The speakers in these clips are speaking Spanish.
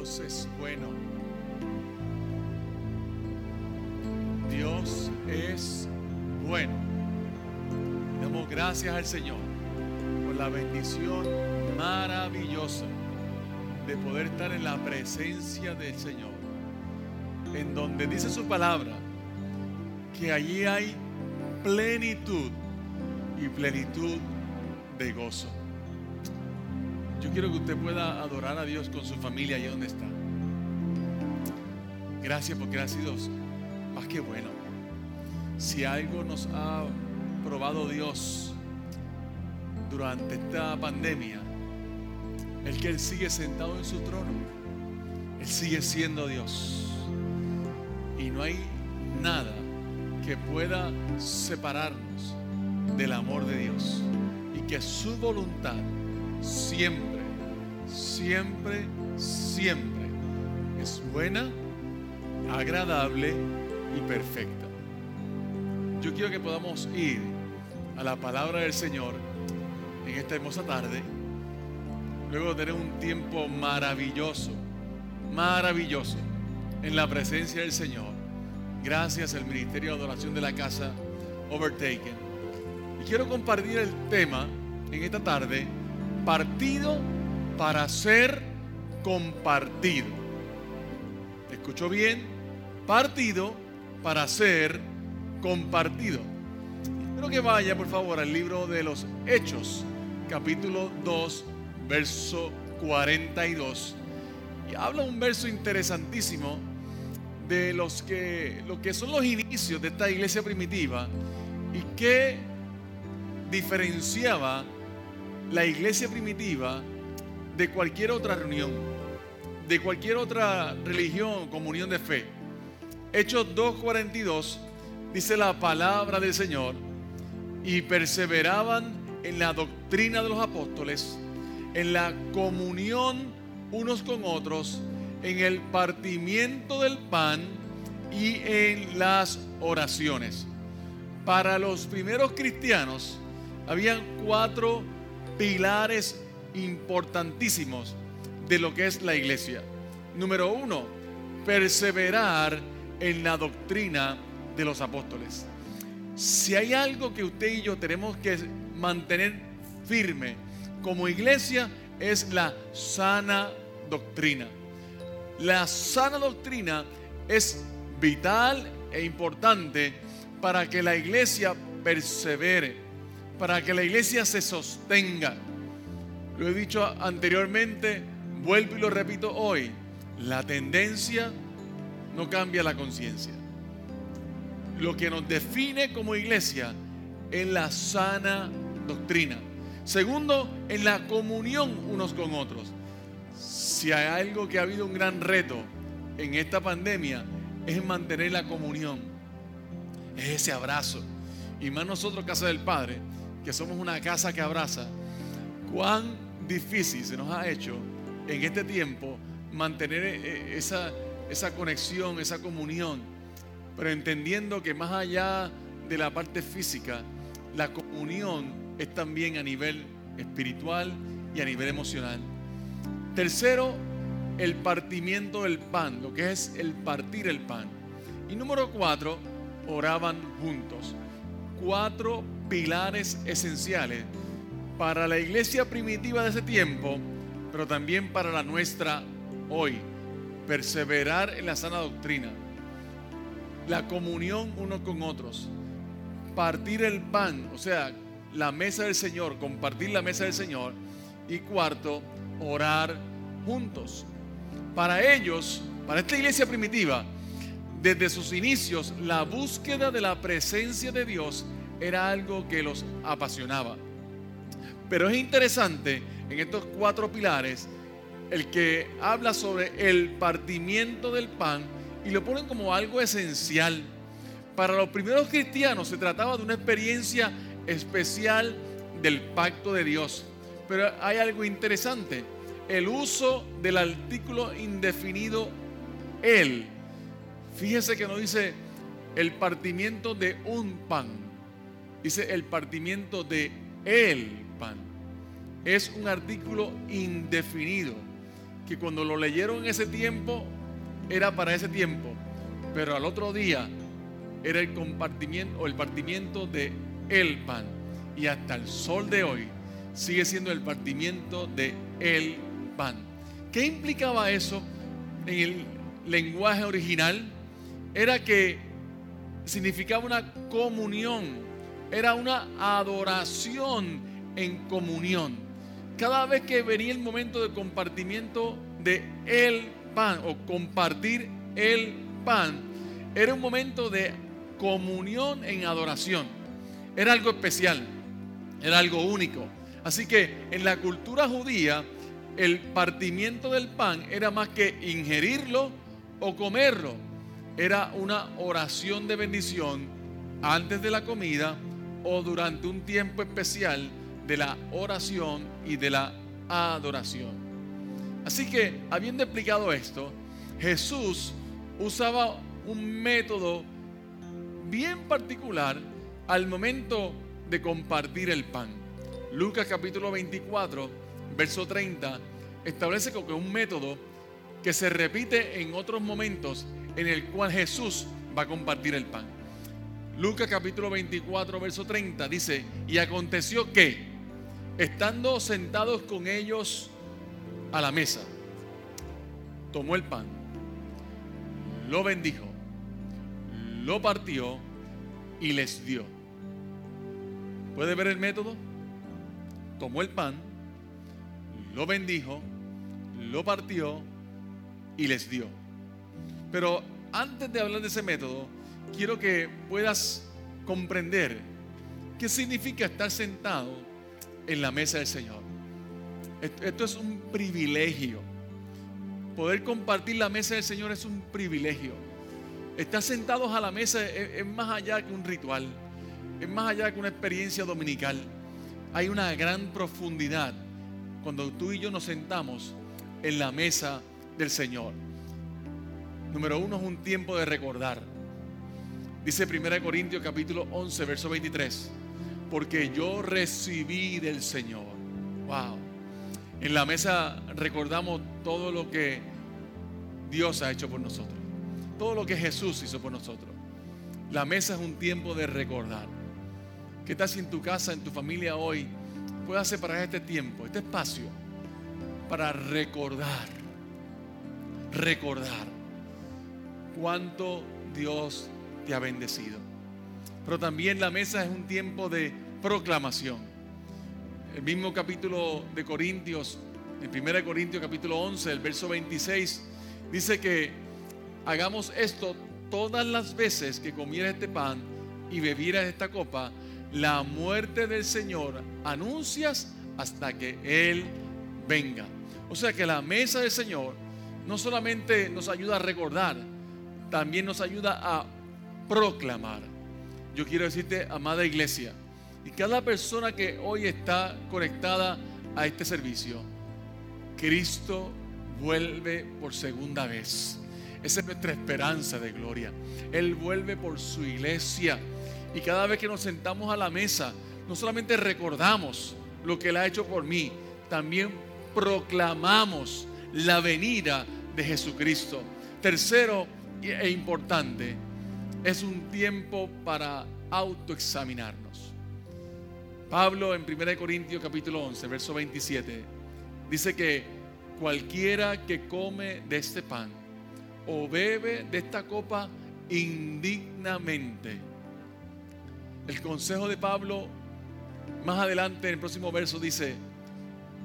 Dios es bueno. Dios es bueno. Damos gracias al Señor por la bendición maravillosa de poder estar en la presencia del Señor, en donde dice su palabra que allí hay plenitud y plenitud de gozo. Quiero que usted pueda adorar a Dios con su familia allí donde está. Gracias porque ha sido más que bueno. Si algo nos ha probado Dios durante esta pandemia, el que Él sigue sentado en su trono, Él sigue siendo Dios. Y no hay nada que pueda separarnos del amor de Dios. Y que su voluntad siempre, siempre, siempre es buena, agradable y perfecta. Yo quiero que podamos ir a la palabra del Señor en esta hermosa tarde, luego tener un tiempo maravilloso, maravilloso en la presencia del Señor, gracias al Ministerio de Adoración de la Casa Overtaken. Y quiero compartir el tema en esta tarde, partido para ser compartido. ¿Escuchó bien? Partido para ser compartido. Espero que vaya, por favor, al libro de los Hechos, capítulo 2, verso 42. Y habla un verso interesantísimo de los que, lo que son los inicios de esta iglesia primitiva y que diferenciaba la iglesia primitiva de cualquier otra reunión, de cualquier otra religión, comunión de fe. Hechos 2.42 dice la palabra del Señor y perseveraban en la doctrina de los apóstoles, en la comunión unos con otros, en el partimiento del pan y en las oraciones. Para los primeros cristianos habían cuatro pilares importantísimos de lo que es la iglesia. Número uno, perseverar en la doctrina de los apóstoles. Si hay algo que usted y yo tenemos que mantener firme como iglesia es la sana doctrina. La sana doctrina es vital e importante para que la iglesia persevere, para que la iglesia se sostenga. Lo he dicho anteriormente, vuelvo y lo repito hoy, la tendencia no cambia la conciencia. Lo que nos define como iglesia es la sana doctrina. Segundo, en la comunión unos con otros. Si hay algo que ha habido un gran reto en esta pandemia, es mantener la comunión. Es ese abrazo. Y más nosotros, Casa del Padre, que somos una casa que abraza, cuán difícil se nos ha hecho en este tiempo mantener eh, esa, esa conexión, esa comunión, pero entendiendo que más allá de la parte física, la comunión es también a nivel espiritual y a nivel emocional. Tercero, el partimiento del pan, lo que es el partir el pan. Y número cuatro, oraban juntos. Cuatro pilares esenciales para la iglesia primitiva de ese tiempo, pero también para la nuestra hoy. Perseverar en la sana doctrina, la comunión unos con otros, partir el pan, o sea, la mesa del Señor, compartir la mesa del Señor. Y cuarto, orar juntos. Para ellos, para esta iglesia primitiva, desde sus inicios, la búsqueda de la presencia de Dios era algo que los apasionaba. Pero es interesante en estos cuatro pilares el que habla sobre el partimiento del pan y lo ponen como algo esencial. Para los primeros cristianos se trataba de una experiencia especial del pacto de Dios. Pero hay algo interesante, el uso del artículo indefinido él. Fíjese que no dice el partimiento de un pan, dice el partimiento de pan. Es un artículo indefinido que cuando lo leyeron en ese tiempo era para ese tiempo, pero al otro día era el compartimiento o el partimiento de el pan. Y hasta el sol de hoy sigue siendo el partimiento de el pan. ¿Qué implicaba eso en el lenguaje original? Era que significaba una comunión, era una adoración en comunión. Cada vez que venía el momento de compartimiento de el pan o compartir el pan, era un momento de comunión en adoración. Era algo especial, era algo único. Así que en la cultura judía, el partimiento del pan era más que ingerirlo o comerlo. Era una oración de bendición antes de la comida o durante un tiempo especial de la oración y de la adoración. Así que, habiendo explicado esto, Jesús usaba un método bien particular al momento de compartir el pan. Lucas capítulo 24, verso 30, establece que es un método que se repite en otros momentos en el cual Jesús va a compartir el pan. Lucas capítulo 24, verso 30 dice, y aconteció que, estando sentados con ellos a la mesa, tomó el pan, lo bendijo, lo partió y les dio. ¿Puede ver el método? Tomó el pan, lo bendijo, lo partió y les dio. Pero antes de hablar de ese método, quiero que puedas comprender qué significa estar sentado en la mesa del Señor. Esto es un privilegio. Poder compartir la mesa del Señor es un privilegio. Estar sentados a la mesa es, más allá que un ritual, es más allá que una experiencia dominical. Hay una gran profundidad cuando tú y yo nos sentamos en la mesa del Señor. Número uno es un tiempo de recordar. Dice 1 Corintios capítulo 11, verso 23. Porque yo recibí del Señor. Wow. En la mesa recordamos todo lo que Dios ha hecho por nosotros. Todo lo que Jesús hizo por nosotros. La mesa es un tiempo de recordar. ¿Qué si en tu casa, en tu familia hoy, puedas separar este tiempo, este espacio, para recordar, recordar cuánto Dios te ha bendecido. Pero también la mesa es un tiempo de proclamación. El mismo capítulo de Corintios, en 1 Corintios capítulo 11, el verso 26, dice que hagamos esto todas las veces que comieras este pan y bebieras esta copa, la muerte del Señor anuncias hasta que Él venga. O sea que la mesa del Señor no solamente nos ayuda a recordar, también nos ayuda a proclamar. Yo quiero decirte, amada iglesia, y cada persona que hoy está conectada a este servicio, Cristo vuelve por segunda vez. Esa es nuestra esperanza de gloria. Él vuelve por su iglesia. Y cada vez que nos sentamos a la mesa, no solamente recordamos lo que Él ha hecho por mí, también proclamamos la venida de Jesucristo. Tercero e importante, es un tiempo para autoexaminarnos. Pablo en 1 Corintios capítulo 11, verso 27, dice que cualquiera que come de este pan o bebe de esta copa indignamente. El consejo de Pablo más adelante en el próximo verso dice,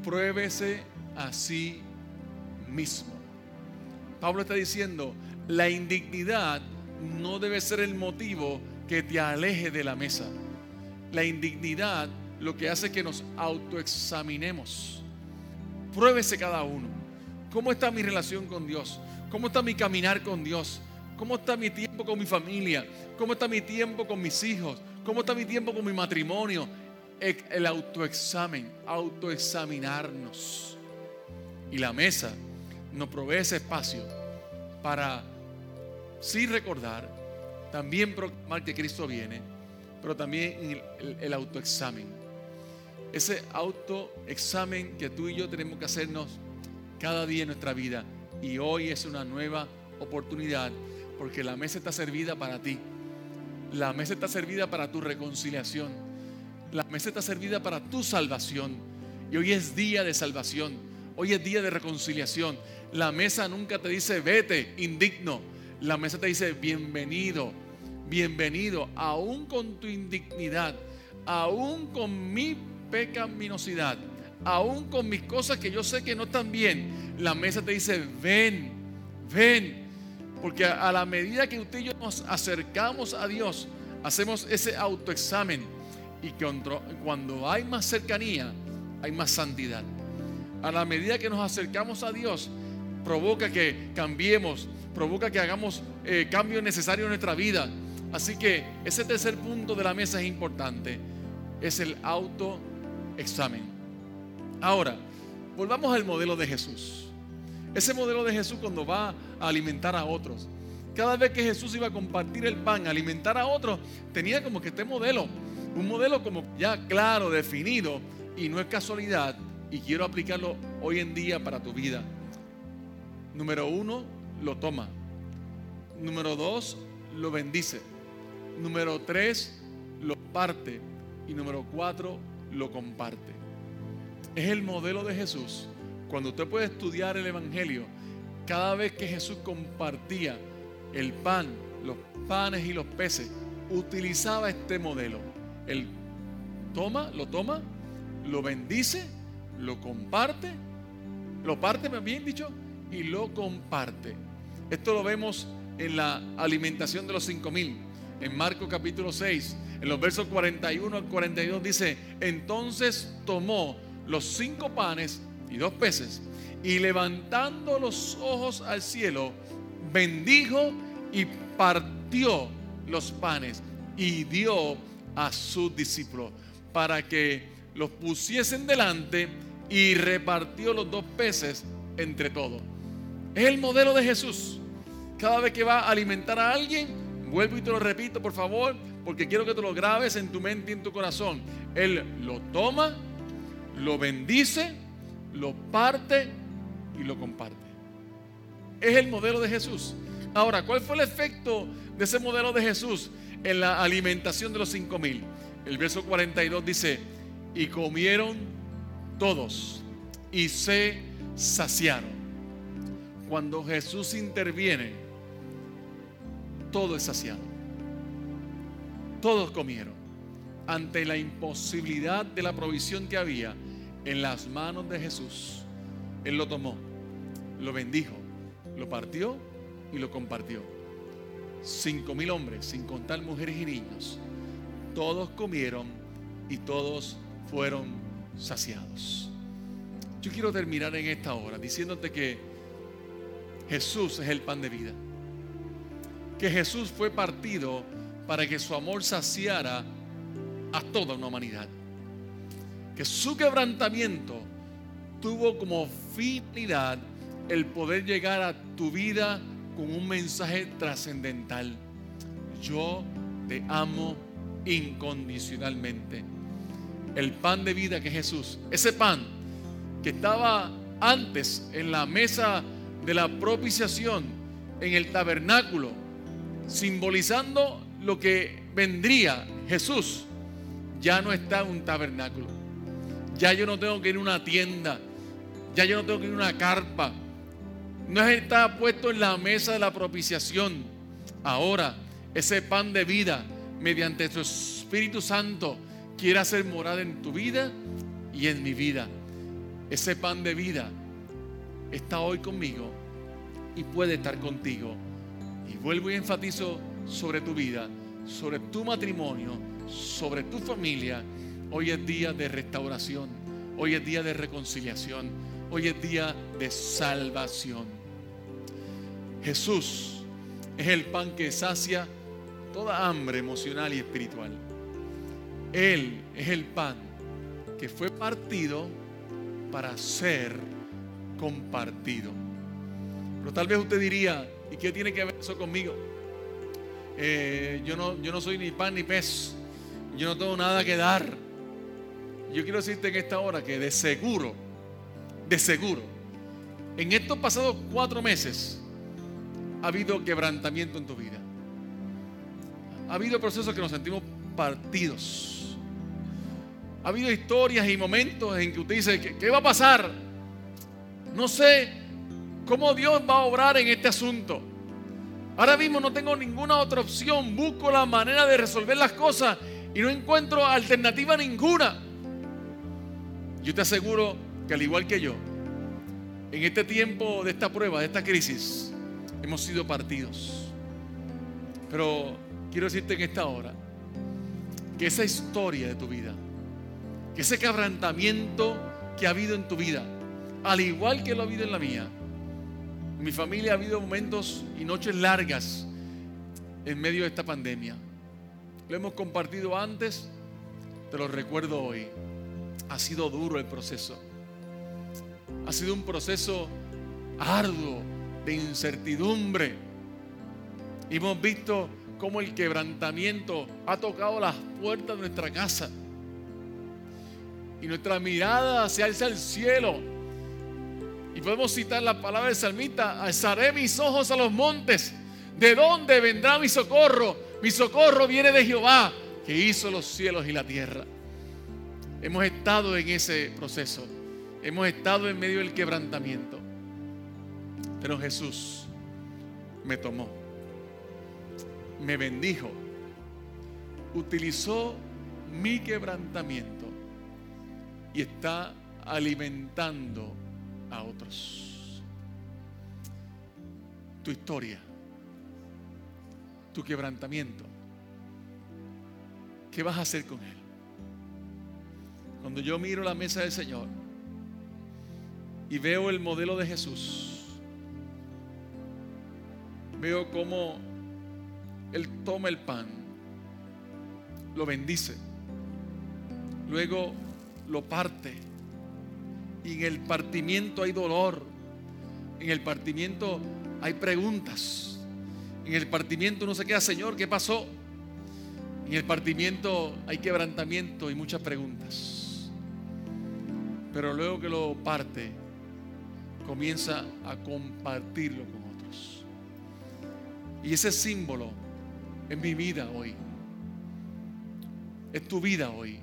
pruébese a sí mismo. Pablo está diciendo, la indignidad no debe ser el motivo que te aleje de la mesa. La indignidad lo que hace que nos autoexaminemos. Pruébese cada uno. ¿Cómo está mi relación con Dios? ¿Cómo está mi caminar con Dios? ¿Cómo está mi tiempo con mi familia? ¿Cómo está mi tiempo con mis hijos? ¿Cómo está mi tiempo con mi matrimonio? El autoexamen, autoexaminarnos. Y la mesa nos provee ese espacio para sí recordar, también proclamar que Cristo viene, pero también el, el autoexamen. Ese autoexamen que tú y yo tenemos que hacernos cada día en nuestra vida. Y hoy es una nueva oportunidad porque la mesa está servida para ti. La mesa está servida para tu reconciliación. La mesa está servida para tu salvación. Y hoy es día de salvación. Hoy es día de reconciliación. La mesa nunca te dice vete, indigno. La mesa te dice bienvenido, bienvenido, aún con tu indignidad, aún con mi pecaminosidad, aún con mis cosas que yo sé que no están bien. La mesa te dice ven, ven. Porque a la medida que usted y yo nos acercamos a Dios, hacemos ese autoexamen. Y cuando hay más cercanía, hay más santidad. A la medida que nos acercamos a Dios, provoca que cambiemos, provoca que hagamos eh, cambios necesarios en nuestra vida. Así que ese tercer punto de la mesa es importante, es el autoexamen. Ahora, volvamos al modelo de Jesús. Ese modelo de Jesús cuando va a alimentar a otros. Cada vez que Jesús iba a compartir el pan, alimentar a otros, tenía como que este modelo, un modelo como ya claro, definido, y no es casualidad, y quiero aplicarlo hoy en día para tu vida. Número uno, lo toma. Número dos, lo bendice. Número tres, lo parte. Y número cuatro, lo comparte. Es el modelo de Jesús. Cuando usted puede estudiar el Evangelio, cada vez que Jesús compartía el pan, los panes y los peces, utilizaba este modelo. Él toma, lo toma, lo bendice, lo comparte, lo parte, bien dicho, y lo comparte. Esto lo vemos en la alimentación de los cinco mil. En Marcos capítulo 6, en los versos 41 al 42 dice, entonces tomó los cinco panes y dos peces y levantando los ojos al cielo, bendijo y partió los panes y dio a sus discípulos para que los pusiesen delante y repartió los dos peces entre todos. Es el modelo de Jesús. Cada vez que va a alimentar a alguien, vuelvo y te lo repito, por favor, porque quiero que te lo grabes en tu mente y en tu corazón. Él lo toma, lo bendice, lo parte y lo comparte. Es el modelo de Jesús. Ahora, ¿cuál fue el efecto de ese modelo de Jesús en la alimentación de los cinco mil? El verso 42 dice, y comieron todos y se saciaron. Cuando Jesús interviene, todo es saciado. Todos comieron. Ante la imposibilidad de la provisión que había en las manos de Jesús, Él lo tomó, lo bendijo, lo partió y lo compartió. Cinco mil hombres, sin contar mujeres y niños, todos comieron y todos fueron saciados. Yo quiero terminar en esta hora diciéndote que Jesús es el pan de vida. Que Jesús fue partido para que su amor saciara a toda una humanidad. Que su quebrantamiento tuvo como finalidad el poder llegar a tu vida con un mensaje trascendental. Yo te amo incondicionalmente. El pan de vida que es Jesús, ese pan que estaba antes en la mesa de la propiciación en el tabernáculo, simbolizando lo que vendría Jesús, ya no está en un tabernáculo. Ya yo no tengo que ir a una tienda, ya yo no tengo que ir a una carpa. No está puesto en la mesa de la propiciación. Ahora, ese pan de vida, mediante su Espíritu Santo, quiere hacer morada en tu vida y en mi vida. Ese pan de vida está hoy conmigo y puede estar contigo. Vuelvo y enfatizo sobre tu vida, sobre tu matrimonio, sobre tu familia. Hoy es día de restauración, hoy es día de reconciliación, hoy es día de salvación. Jesús es el pan que sacia toda hambre emocional y espiritual. Él es el pan que fue partido para ser compartido. Pero tal vez usted diría, ¿y qué tiene que ver eso conmigo? Eh, yo, no, yo no soy ni pan ni pez. Yo no tengo nada que dar. Yo quiero decirte en esta hora que de seguro, de seguro, en estos pasados cuatro meses ha habido quebrantamiento en tu vida. Ha habido procesos que nos sentimos partidos. Ha habido historias y momentos en que usted dice, ¿qué, va a pasar? No sé cómo Dios va a obrar en este asunto. Ahora mismo no tengo ninguna otra opción. Busco la manera de resolver las cosas y no encuentro alternativa ninguna. Yo te aseguro que al igual que yo, en este tiempo de esta prueba, de esta crisis, hemos sido partidos. Pero quiero decirte en esta hora que esa historia de tu vida, que ese quebrantamiento que ha habido en tu vida, al igual que lo ha habido en la mía, en mi familia ha habido momentos y noches largas en medio de esta pandemia. Lo hemos compartido antes, te lo recuerdo hoy. Ha sido duro el proceso. Ha sido un proceso arduo de incertidumbre. hemos visto cómo el quebrantamiento ha tocado las puertas de nuestra casa. Y nuestra mirada se alza al cielo. Y podemos citar la palabra del salmista, alzaré mis ojos a los montes. ¿De dónde vendrá mi socorro? Mi socorro viene de Jehová, que hizo los cielos y la tierra. Hemos estado en ese proceso. Hemos estado en medio del quebrantamiento. Pero Jesús me tomó, me bendijo, utilizó mi quebrantamiento y está alimentando a otros. Tu historia, tu quebrantamiento, ¿qué vas a hacer con él? Cuando yo miro la mesa del Señor y veo el modelo de Jesús, veo cómo Él toma el pan, lo bendice, luego lo parte. Y en el partimiento hay dolor, en el partimiento hay preguntas, en el partimiento uno se queda, Señor, ¿qué pasó? En el partimiento hay quebrantamiento y muchas preguntas. Pero luego que lo parte, comienza a compartirlo con otros. Y ese símbolo es mi vida hoy. Es tu vida hoy.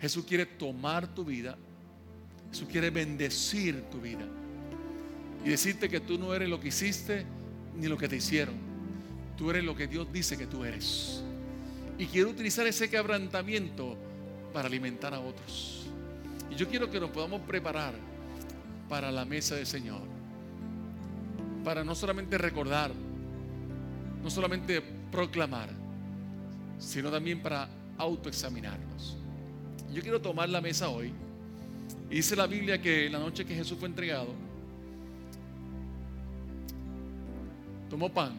Jesús quiere tomar tu vida. Jesús quiere bendecir tu vida. Y decirte que tú no eres lo que hiciste ni lo que te hicieron. Tú eres lo que Dios dice que tú eres. Y quiero utilizar ese quebrantamiento para alimentar a otros. Y yo quiero que nos podamos preparar para la mesa del Señor. Para no solamente recordar, no solamente proclamar, sino también para autoexaminarnos. Yo quiero tomar la mesa hoy. Y dice la Biblia que la noche que Jesús fue entregado, tomó pan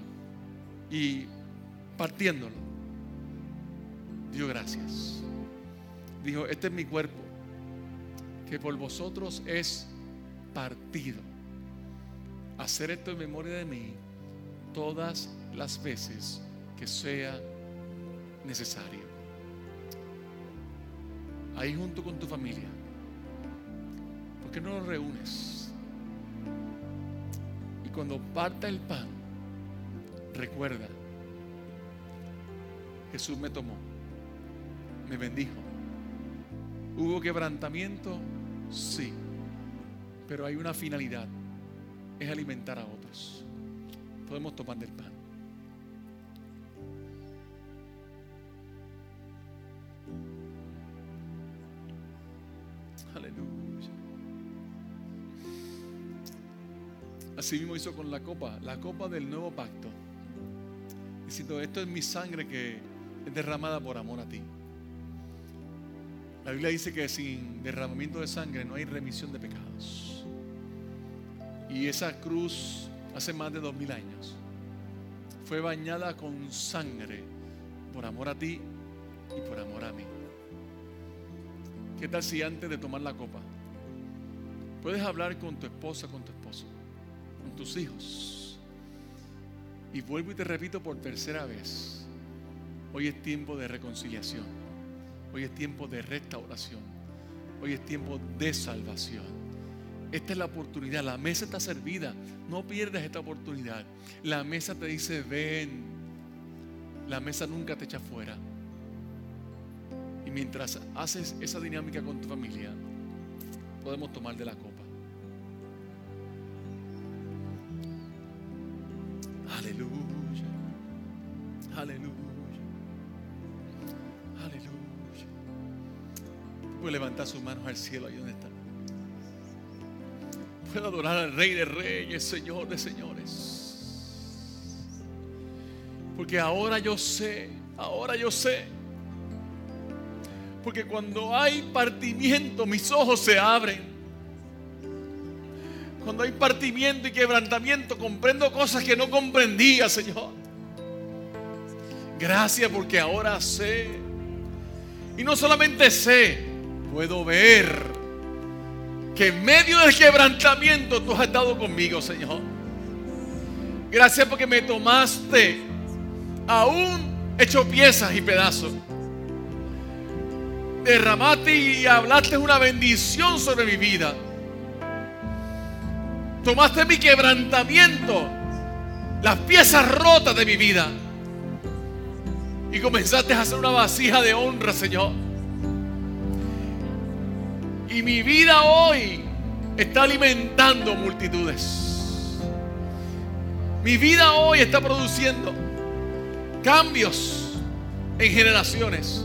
y partiéndolo, dio gracias. Dijo, este es mi cuerpo que por vosotros es partido. Hacer esto en memoria de mí todas las veces que sea necesario. Ahí junto con tu familia. ¿Por qué no lo reúnes? Y cuando parta el pan, recuerda, Jesús me tomó, me bendijo. Hubo quebrantamiento, Sí, pero hay una finalidad, es alimentar a otros. Podemos tomar del pan. Así mismo hizo con la copa, la copa del nuevo pacto. Diciendo, esto es mi sangre que es derramada por amor a ti. La Biblia dice que sin derramamiento de sangre no hay remisión de pecados. Y esa cruz hace más de dos mil años fue bañada con sangre por amor a ti y por amor a mí. ¿Qué tal si antes de tomar la copa puedes hablar con tu esposa, con tu esposo, con tus hijos? Y vuelvo y te repito por tercera vez, hoy es tiempo de reconciliación. Hoy es tiempo de restauración. Hoy es tiempo de salvación. esta es la oportunidad, la mesa está servida, no pierdas esta oportunidad. La mesa te dice, ven, la mesa nunca te echa fuera. Y mientras haces esa dinámica con tu familia, podemos tomar de la copa. Aleluya. Aleluya. Aleluya. Puede levantar sus manos al cielo ahí donde está. Puedo adorar al Rey de Reyes, Señor de Señores. Porque ahora yo sé, ahora yo sé. Porque cuando hay partimiento, mis ojos se abren. Cuando hay partimiento y quebrantamiento, comprendo cosas que no comprendía, Señor. Gracias porque ahora sé. Y no solamente sé, puedo ver que en medio del quebrantamiento tú has estado conmigo, Señor. Gracias porque me tomaste aún hecho piezas y pedazos. Derramaste y hablaste una bendición sobre mi vida. Tomaste mi quebrantamiento, las piezas rotas de mi vida. Y comenzaste a hacer una vasija de honra, Señor. Y mi vida hoy está alimentando multitudes. Mi vida hoy está produciendo cambios en generaciones.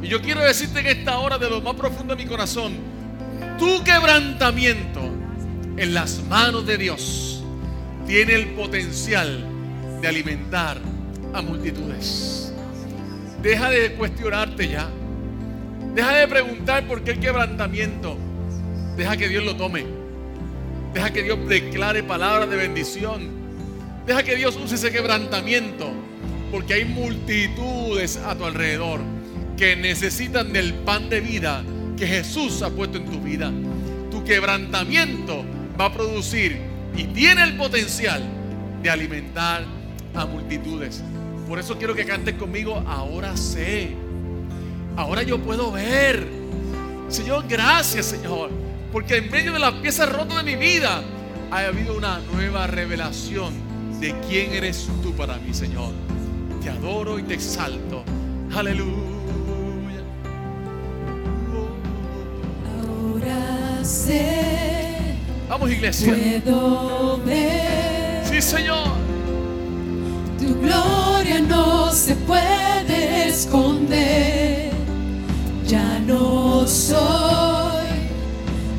Y yo quiero decirte en esta hora de lo más profundo de mi corazón, tu quebrantamiento en las manos de Dios tiene el potencial de alimentar a multitudes. Deja de cuestionarte ya. Deja de preguntar por qué el quebrantamiento. Deja que Dios lo tome. Deja que Dios declare palabras de bendición. Deja que Dios use ese quebrantamiento. Porque hay multitudes a tu alrededor que necesitan del pan de vida que Jesús ha puesto en tu vida. Tu quebrantamiento va a producir y tiene el potencial de alimentar a multitudes. Por eso quiero que cantes conmigo, ahora sé, ahora yo puedo ver. Señor, gracias Señor, porque en medio de las piezas rotas de mi vida ha habido una nueva revelación de quién eres tú para mí, Señor. Te adoro y te exalto. Aleluya. Ahora sé. Vamos, iglesia. Puedo ver. Sí, Señor. Tu gloria no se puede esconder. Ya no soy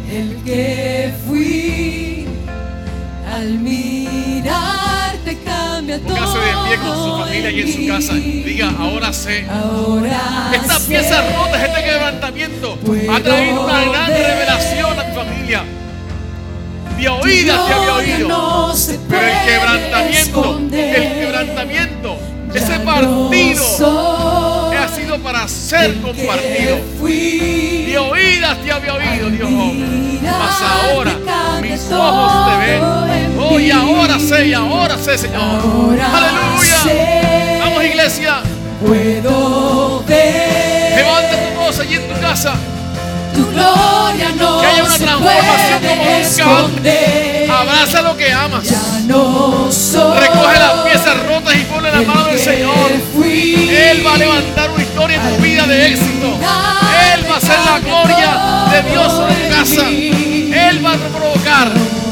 el que fui. Al mirarte cambia todo. Póngase de pie con su familia y en su casa. Diga, ahora sé. Ahora Estas sé. piezas rotas, este quebrantamiento ha traído una gran revelación a tu familia. De oídas te había oído. No se Pero el quebrantamiento, esconder. el quebrantamiento, ese no partido soy ha sido para ser compartido. De oídas te había oído, Dios. Mirar Mas ahora mis ojos te ven. Oh, y ahora sé, y ahora sé, Señor. Ahora Aleluya. sé. Vamos, iglesia. Puedo ver Levanta tu voz allí en tu casa. Tu gloria no Que haya una se transformación puede como nunca esconder. Abraza lo que amas. Ya no soy Recoge las piezas rotas y ponle la el mano del que Señor. fui. Él va a levantar una historia en tu vida de éxito. Él va a ser la gloria de Dios sobre tu casa. Él va a provocar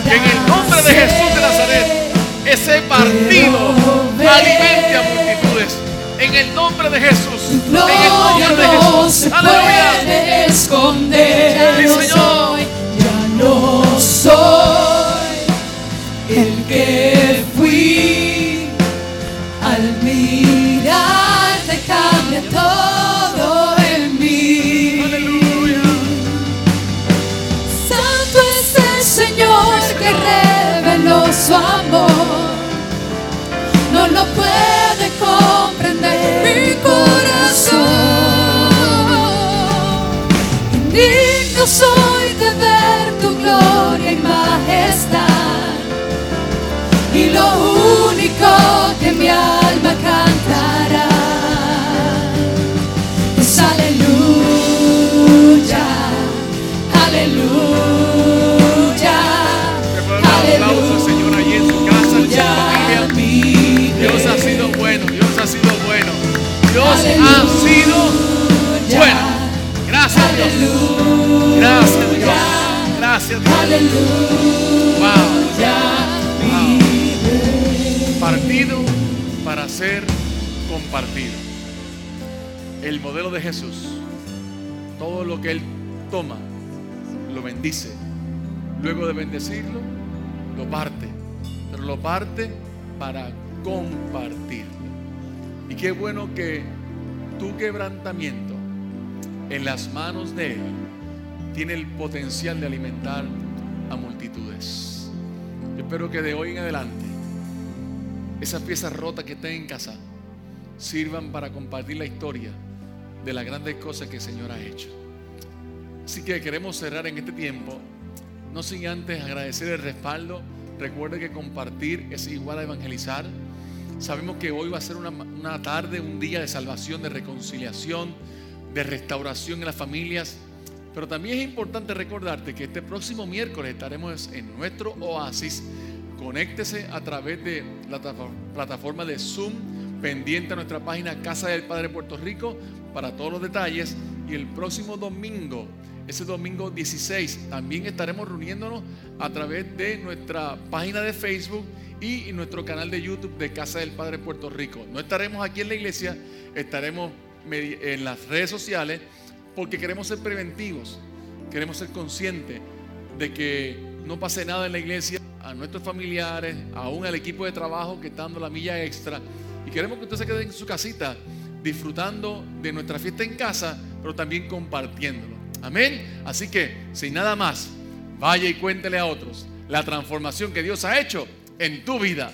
que en el nombre de Jesús de Nazaret ese partido alimente a multitudes. En el nombre de Jesús. En el nombre de Jesús. se Aleluya. puede esconder. Ya Sí, no Señor. soy, ya no soy el que fui. Al mirarte cambia todo en mí. Aleluya. Santo es el Señor que reveló su amor. lo único que mi alma cantará. Es aleluya, aleluya. Aleluya, Señor, allí en su casa, familia. Dios ha sido bueno, Dios ha sido bueno. Dios ha sido bueno. Gracias a Dios. Gracias a Dios. Gracias a Dios. Wow. Partido para ser compartido. El modelo de Jesús. Todo lo que Él toma, lo bendice. Luego de bendecirlo, lo parte. Pero lo parte para compartir. Y qué bueno que tu quebrantamiento en las manos de Él tiene el potencial de alimentar a multitudes. Espero que de hoy en adelante esas piezas rotas que estén en casa sirvan para compartir la historia de las grandes cosas que el Señor ha hecho. Así que queremos cerrar en este tiempo, no sin antes agradecer el respaldo. Recuerde que compartir es igual a evangelizar. Sabemos que hoy va a ser una, una tarde, un día de salvación, de reconciliación, de restauración en las familias. Pero también es importante recordarte que este próximo miércoles estaremos en nuestro oasis. Conéctese a través de la plataforma de Zoom, pendiente a nuestra página Casa del Padre Puerto Rico para todos los detalles. Y el próximo domingo, ese domingo 16, también estaremos reuniéndonos a través de nuestra página de Facebook y nuestro canal de YouTube de Casa del Padre Puerto Rico. No estaremos aquí en la iglesia, estaremos en las redes sociales porque queremos ser preventivos, queremos ser conscientes de que no pase nada en la iglesia, a nuestros familiares, aún al equipo de trabajo que está dando la milla extra. Y queremos que usted se quede en su casita disfrutando de nuestra fiesta en casa, pero también compartiéndolo. Amén. Así que, sin nada más, vaya y cuéntele a otros la transformación que Dios ha hecho en tu vida.